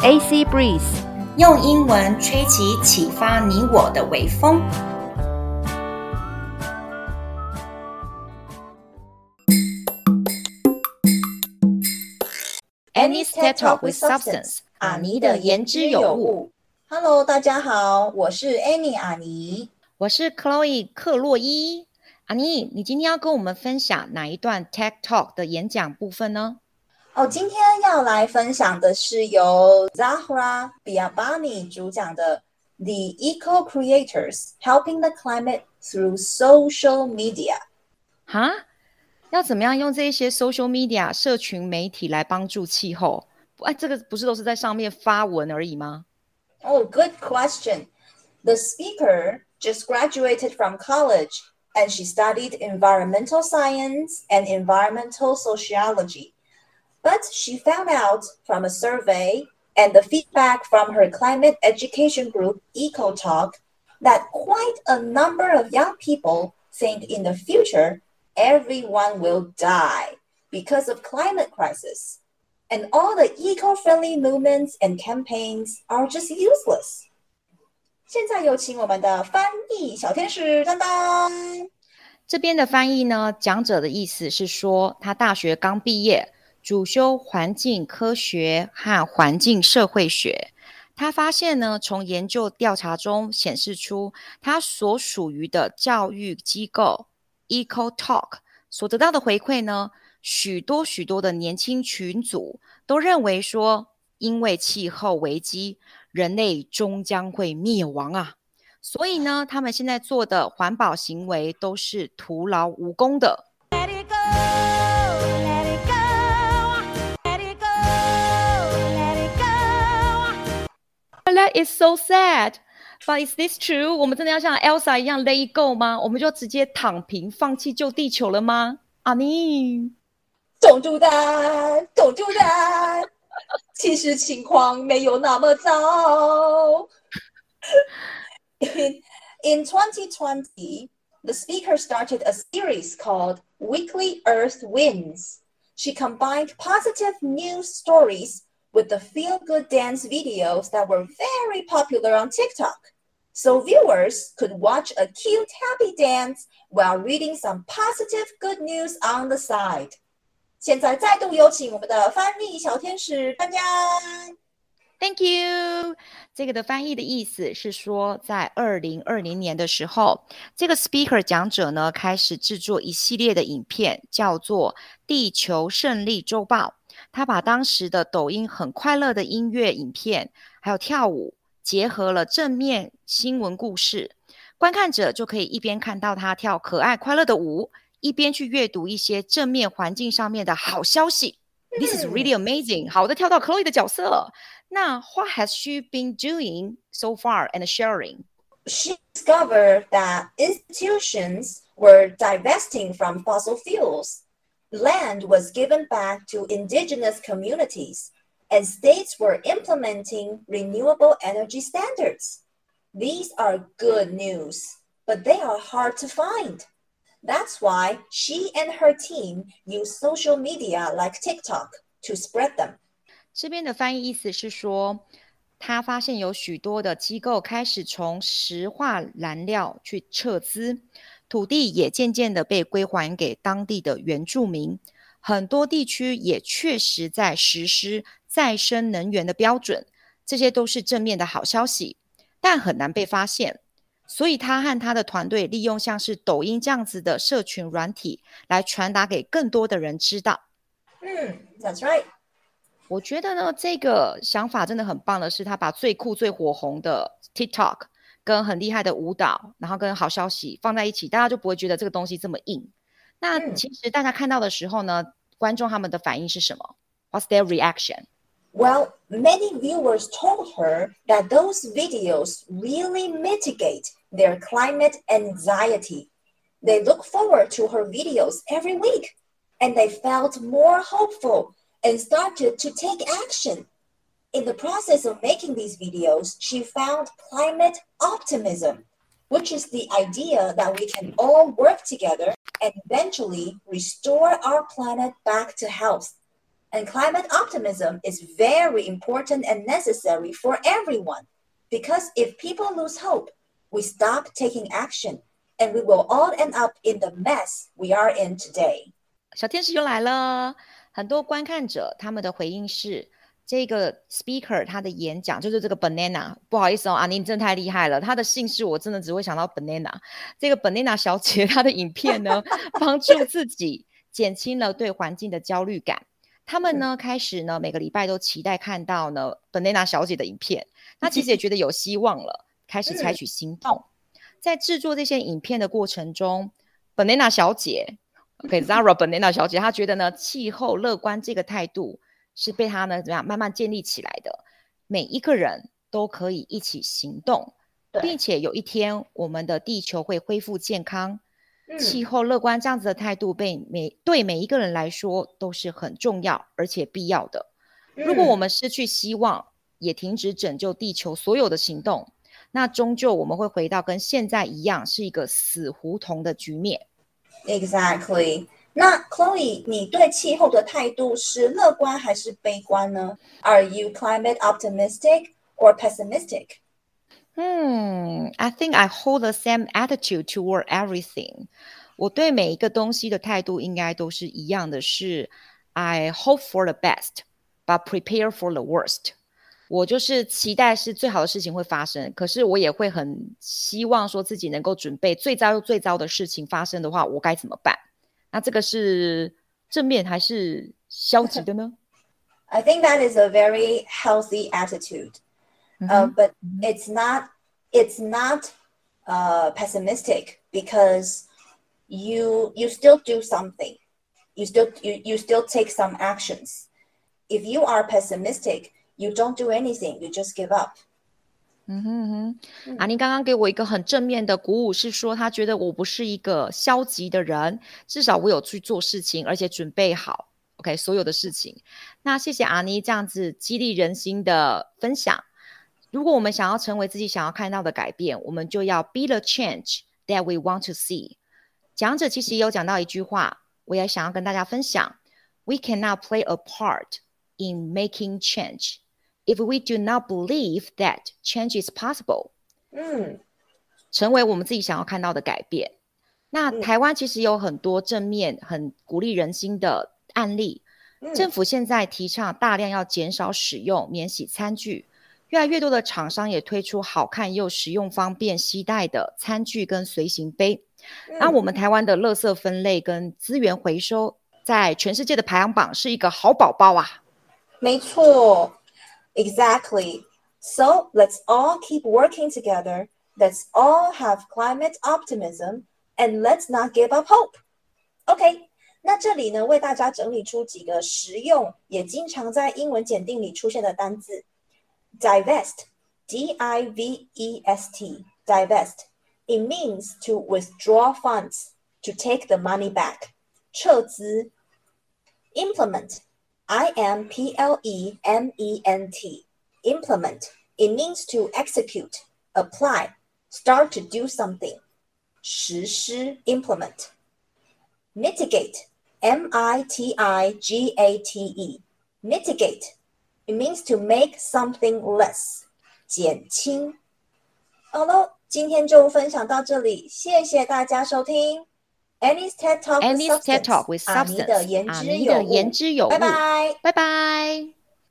AC breeze，用英文吹起启发你我的微风。Annie's TED Talk with Substance，阿尼的言之有物。Hello，大家好，我是 Annie 阿尼。我是 Chloe 克洛伊。阿妮，你今天要跟我们分享哪一段 TED Talk 的演讲部分呢？哦，今天要来分享的是由 Zahra Biabani 主讲的 The Eco Creators Helping the Climate Through Social Media。哈，要怎么样用这些 social media 社群媒体来帮助气候？哎，这个不是都是在上面发文而已吗？ Oh, good question. The speaker just graduated from college and she studied environmental science and environmental sociology. But she found out from a survey and the feedback from her climate education group, EcoTok, that quite a number of young people think in the future everyone will die because of climate crisis and all the eco-friendly movements and campaigns are just useless. 现在有请我们的翻译小天使当当。这边的翻译呢，讲者的意思是说，他大学刚毕业，主修环境科学和环境社会学。他发现呢，从研究调查中显示出，他所属于的教育机构 Eco Talk 所得到的回馈呢，许多许多的年轻群组都认为说，因为气候危机，人类终将会灭亡啊。所以呢，他们现在做的环保行为都是徒劳无功的。That is so sad. But is this true? 我们真的要像 Elsa 一样 let it go 吗？我们就直接躺平，放弃救地球了吗？阿妮， Don't do that, don't do that. 其实情况没有那么糟。In, in 2020, the speaker started a series called Weekly Earth Wins. She combined positive news stories with the feel good dance videos that were very popular on TikTok. So viewers could watch a cute, happy dance while reading some positive good news on the side. 现在再度有请我们的翻译小天使丹丹。 Thank you。这个的翻译的意思是说，在二零二零年的时候，这个 speaker 讲者呢开始制作一系列的影片，叫做《地球胜利周报》。 》。他把当时的抖音很快乐的音乐影片，还有跳舞，结合了正面新闻故事，观看者就可以一边看到他跳可爱快乐的舞，一边去阅读一些正面环境上面的好消息。This is really amazing。好，我再跳到 Chloe 的角色。那 What has she been doing so far and sharing？ She discovered that institutions were divesting from fossil fuels. Land was given back to indigenous communities, and states were implementing renewable energy standards. These are good news, but they are hard to find. That's why she and her team use social media like TikTok to spread them. 这边的翻译意思是说，他发现有许多的机构开始从石化燃料去撤资， 土地也渐渐的被归还给当地的原住民。很多地区也确实在实施再生能源的标准，这些都是正面的好消息，但很难被发现。所以他和他的团队利用像是抖音这样子的社群软体，来传达给更多的人知道。Hmm, that's right. 我觉得呢，这个想法真的很棒的是，他把最酷、最火红的 TikTok 跟很厉害的舞蹈，然后跟好消息放在一起，大家就不会觉得这个东西这么硬。那嗯其实大家看到的时候呢，观众他们的反应是什么？What's their reaction？ Well, many viewers told her that those videos really mitigate their climate anxiety. They look forward to her videos every week and they felt more hopeful and started to take action. In the process of making these videos, she found climate optimism, which is the idea that we can all work together and eventually restore our planet back to health. And climate optimism is very important and necessary for everyone. Because if people lose hope, we stop taking action and we will all end up in the mess we are in today. 小天使又来了，很多观看者他们的回应是。 这个 speaker 他的演讲就是这个 banana，不好意思哦，阿妮你真的太厉害了，他的姓氏我真的只会想到 banana。这个 banana 小姐她的影片呢，帮助自己减轻了对环境的焦虑感。他们呢开始呢每个礼拜都期待看到呢 banana 小姐的影片，那其实也觉得有希望了，开始采取行动。在制作这些影片的过程中，banana 小姐，OK，Zara banana 小姐，她觉得呢气候乐观这个态度。是被他呢怎么样慢慢建立起来的？每一个人都可以一起行动，并且有一天我们的地球会恢复健康，气候乐观这样子的态度被每对每一个人来说都是很重要而且必要的。如果我们失去希望，也停止拯救地球所有的行动，那终究我们会回到跟现在一样是一个死胡同的局面。Exactly. 那 Chloe，你对气候的态度是乐观还是悲观呢？Are you climate optimistic or pessimistic? Hmm, I think I hold the same attitude toward everything. 我对每一个东西的态度应该都是一样的，是 I hope for the best, but prepare for the worst. 我就是期待是最好的事情会发生，可是我也会很希望说自己能够准备最糟又最糟的事情发生的话，我该怎么办？ 那这个是正面还是消极的呢？I think that is a very healthy attitude, uh, but it's not it's not uh, pessimistic because you you still do something, you still you, you still take some actions. If you are pessimistic, you don't do anything, you just give up. 嗯哼哼，阿妮刚刚给我一个很正面的鼓舞，是说他觉得我不是一个消极的人，至少我有去做事情，而且准备好，OK，所有的事情。那谢谢阿妮这样子激励人心的分享。如果我们想要成为自己想要看到的改变，我们就要 be the change that we want to see。讲者其实也有讲到一句话，我也想要跟大家分享：We cannot play a part in making change。If we do not believe that change is possible，嗯，成为我们自己想要看到的改变。那台湾其实有很多正面、很鼓励人心的案例。政府现在提倡大量要减少使用免洗餐具，越来越多的厂商也推出好看又实用、方便携带的餐具跟随行杯。那我们台湾的垃圾分类跟资源回收，在全世界的排行榜是一个好宝宝啊。没错。Exactly. So let's all keep working together. Let's all have climate optimism and let's not give up hope. OK，那这里呢，为大家整理出几个实用也经常在英文检定里出现的单字：divest，D-I-V-E-S-T，divest。It means to withdraw funds, to take the money back，撤资。Implement I M P L E M E N T. Implement. It means to execute, apply, start to do something. 实施 implement. Mitigate. M I T I G A T E. Mitigate. It means to make something less. 减轻。好了，今天就分享到这里，谢谢大家收听。 Annie's TED Talk Annie's TED Talk with substance，阿尼的言之有物，拜拜。拜拜。